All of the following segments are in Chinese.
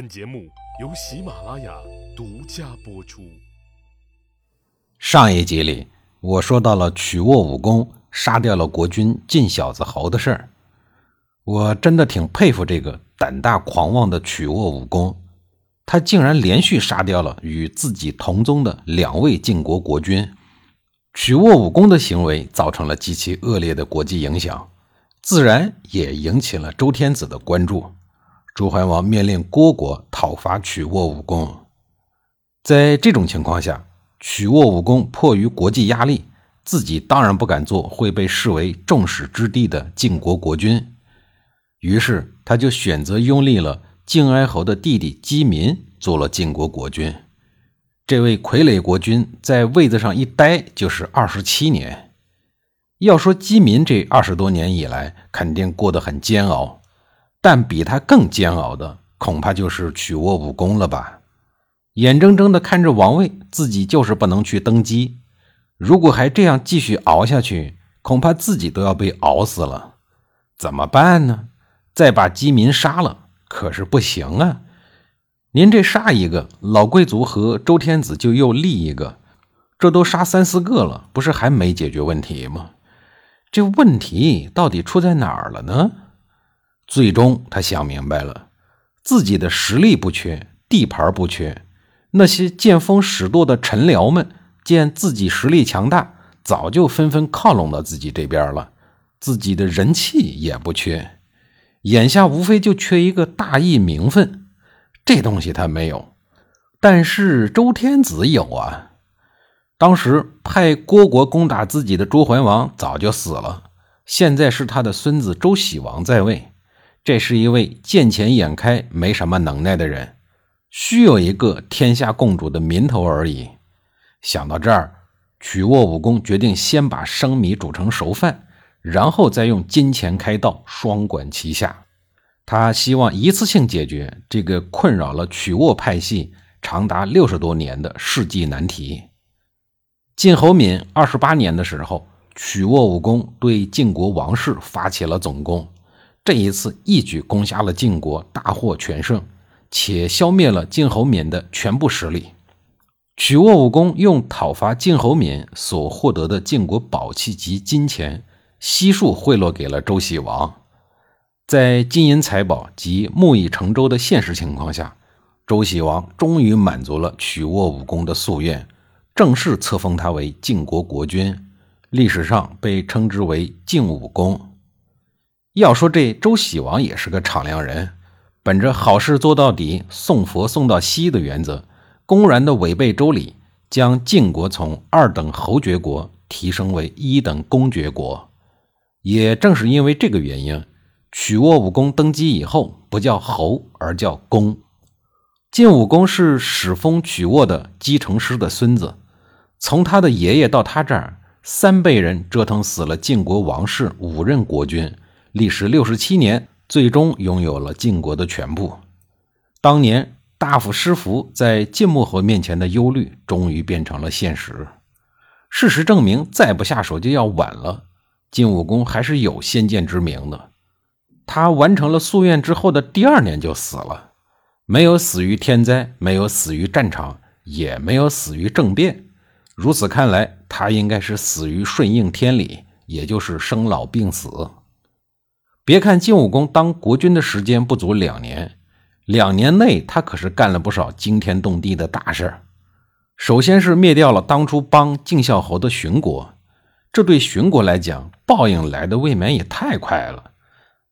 本节目由喜马拉雅独家播出。上一集里，我说到了曲沃武功杀掉了国君晋小子侯的事儿。我真的挺佩服这个胆大狂妄的曲沃武功，他竟然连续杀掉了与自己同宗的两位晋国国君。曲沃武功的行为造成了极其恶劣的国际影响，自然也引起了周天子的关注。周桓王命令虢国讨伐曲沃武功，在这种情况下，曲沃武功迫于国际压力，自己当然不敢做会被视为众矢之的的晋国国君，于是他就选择拥立了晋哀侯的弟弟姬民做了晋国国君。这位傀儡国君在位子上一待就是二十七年。要说姬民这二十多年以来，肯定过得很煎熬。但比他更煎熬的，恐怕就是曲沃武功了吧？眼睁睁地看着王位，自己就是不能去登基。如果还这样继续熬下去，恐怕自己都要被熬死了。怎么办呢？再把饥民杀了，可是不行啊！您这杀一个老贵族和周天子，就又立一个，这都杀三四个了，不是还没解决问题吗？这问题到底出在哪儿了呢？最终，他想明白了，自己的实力不缺，地盘不缺。那些见风使舵的臣僚们见自己实力强大，早就纷纷靠拢到自己这边了。自己的人气也不缺，眼下无非就缺一个大义名分。这东西他没有，但是周天子有啊。当时派虢国攻打自己的周桓王早就死了，现在是他的孙子周喜王在位。这是一位见钱眼开、没什么能耐的人，需有一个天下共主的名头而已。想到这儿，曲沃武功决定先把生米煮成熟饭，然后再用金钱开道，双管齐下。他希望一次性解决这个困扰了曲沃派系长达六十多年的世纪难题。晋侯敏二十八年的时候，曲沃武功对晋国王室发起了总攻。这一次一举攻下了晋国，大获全胜，且消灭了晋侯敏的全部实力。曲沃武功用讨伐晋侯敏所获得的晋国宝器及金钱悉数贿赂给了周喜王。在金银财宝及木已成舟的现实情况下，周喜王终于满足了曲沃武功的夙愿，正式册封他为晋国国君，历史上被称之为晋武公。要说这周喜王也是个敞亮人，本着好事做到底、送佛送到西的原则，公然的违背周礼，将晋国从二等侯爵国提升为一等公爵国。也正是因为这个原因，曲沃武功登基以后不叫侯，而叫公。晋武公是始封曲沃的姬成师的孙子，从他的爷爷到他这儿，三辈人折腾死了晋国王室五任国君。历时六十七年，最终拥有了晋国的全部。当年大夫师服在晋穆侯面前的忧虑，终于变成了现实。事实证明，再不下手就要晚了。晋武公还是有先见之明的。他完成了夙愿之后的第二年就死了，没有死于天灾，没有死于战场，也没有死于政变。如此看来，他应该是死于顺应天理，也就是生老病死。别看晋武公当国君的时间不足两年，两年内他可是干了不少惊天动地的大事儿。首先是灭掉了当初帮晋孝侯的荀国，这对荀国来讲，报应来的未免也太快了。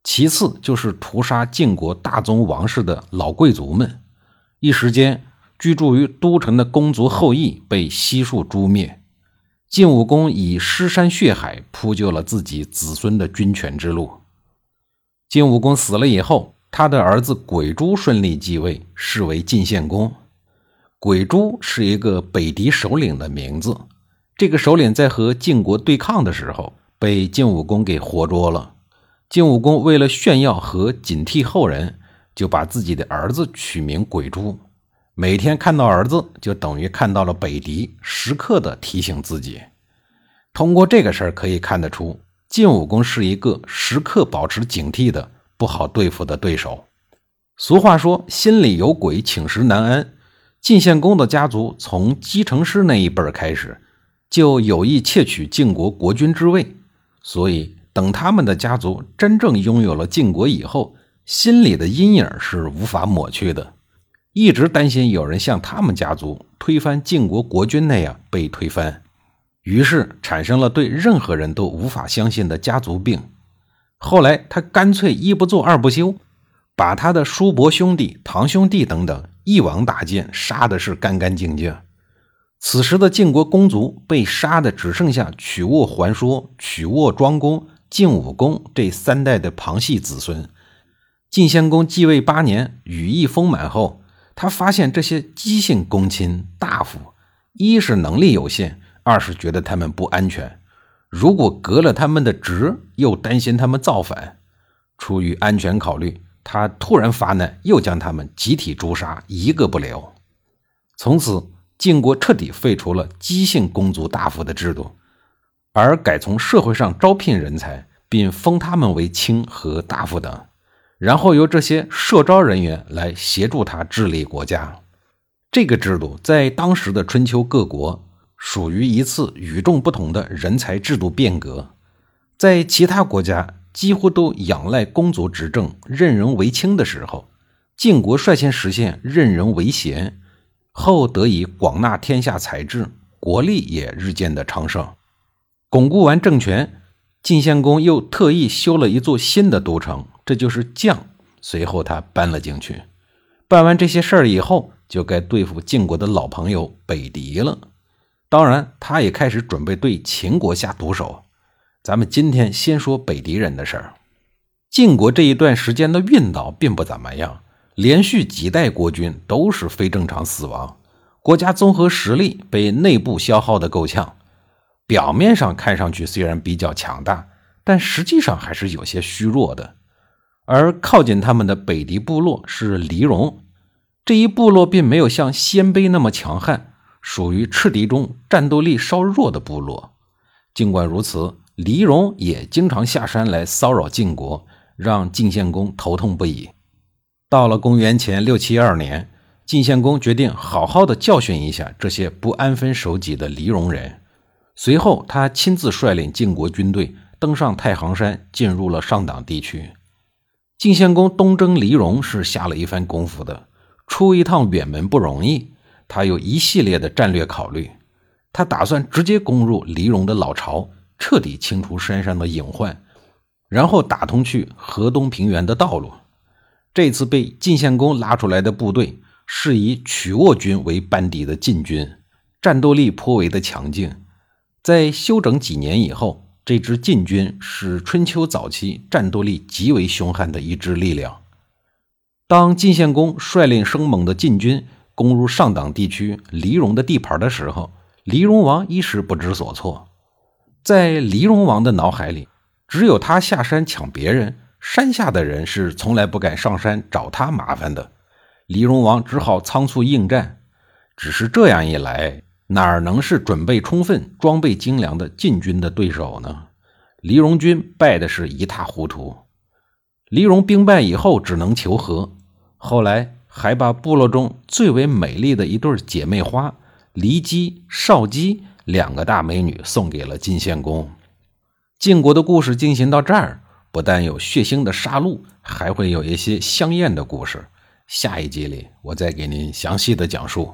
其次就是屠杀晋国大宗王室的老贵族们，一时间居住于都城的公族后裔被悉数诛灭。晋武公以尸山血海铺就了自己子孙的君权之路。晋武公死了以后，他的儿子鬼珠顺利继位，是为晋献公。鬼珠是一个北狄首领的名字。这个首领在和晋国对抗的时候，被晋武公给活捉了。晋武公为了炫耀和警惕后人，就把自己的儿子取名鬼珠。每天看到儿子，就等于看到了北狄，时刻的提醒自己。通过这个事儿可以看得出。晋武公是一个时刻保持警惕的不好对付的对手，俗话说“心里有鬼，寝食难安”。晋献公的家族从姬成师那一辈开始，就有意窃取晋国国君之位，所以等他们的家族真正拥有了晋国以后，心里的阴影是无法抹去的，一直担心有人像他们家族推翻晋国国君那样被推翻，于是产生了对任何人都无法相信的家族病。后来他干脆一不做二不休。把他的叔伯兄弟、堂兄弟等等一网打尽，杀的是干干净净。此时的晋国公族被杀的只剩下曲沃桓说、曲沃庄公、晋武公这三代的旁系子孙。晋献公继位八年，羽翼丰满后，他发现这些姬姓公亲大夫，一是能力有限，二是觉得他们不安全。如果革了他们的职，又担心他们造反。出于安全考虑。他突然发难，又将他们集体诛杀，一个不留。从此，晋国彻底废除了姬姓公族大夫的制度，而改从社会上招聘人才，并封他们为卿和大夫等，然后由这些社招人员来协助他治理国家。这个制度在当时的春秋各国属于一次与众不同的人才制度变革，在其他国家。几乎都仰赖公族执政、任人唯亲的时候，晋国率先实现任人唯贤，后得以广纳天下才智，国力也日渐的昌盛。巩固完政权，晋献公又特意修了一座新的都城，这就是绛。随后他搬了进去。办完这些事儿以后，就该对付晋国的老朋友北狄了。当然，他也开始准备对秦国下毒手。咱们今天先说北狄人的事儿。晋国这一段时间的运道并不怎么样，连续几代国君都是非正常死亡，国家综合实力被内部消耗的够呛。表面上看上去虽然比较强大，但实际上还是有些虚弱的。而靠近他们的北狄部落是黎戎，这一部落并没有像鲜卑那么强悍，属于赤狄中战斗力稍弱的部落。尽管如此。黎戎也经常下山来骚扰晋国，让晋献公头痛不已。到了公元前六七二年，晋献公决定好好的教训一下这些不安分守己的黎戎人。随后，他亲自率领晋国军队登上太行山，进入了上党地区。晋献公东征黎戎是下了一番功夫的，出一趟远门不容易，他有一系列的战略考虑。他打算直接攻入黎戎的老巢。彻底清除山上的隐患，然后打通去河东平原的道路。这次被晋献公拉出来的部队是以曲沃军为班底的晋军，战斗力颇为的强劲。在休整几年以后，这支晋军是春秋早期战斗力极为凶悍的一支力量。当晋献公率领生猛的晋军攻入上党地区黎荣的地盘的时候，黎荣王一时不知所措。在黎荣王的脑海里，只有他下山抢别人，山下的人是从来不敢上山找他麻烦的。黎荣王只好仓促应战，只是这样一来，哪能是准备充分、装备精良的晋军的对手呢？黎荣军败的是一塌糊涂。黎荣兵败以后，只能求和，后来还把部落中最为美丽的一对姐妹花骊姬、少姬。两个大美女送给了晋献公。晋国的故事进行到这儿，不但有血腥的杀戮，还会有一些香艳的故事。下一集里，我再给您详细的讲述。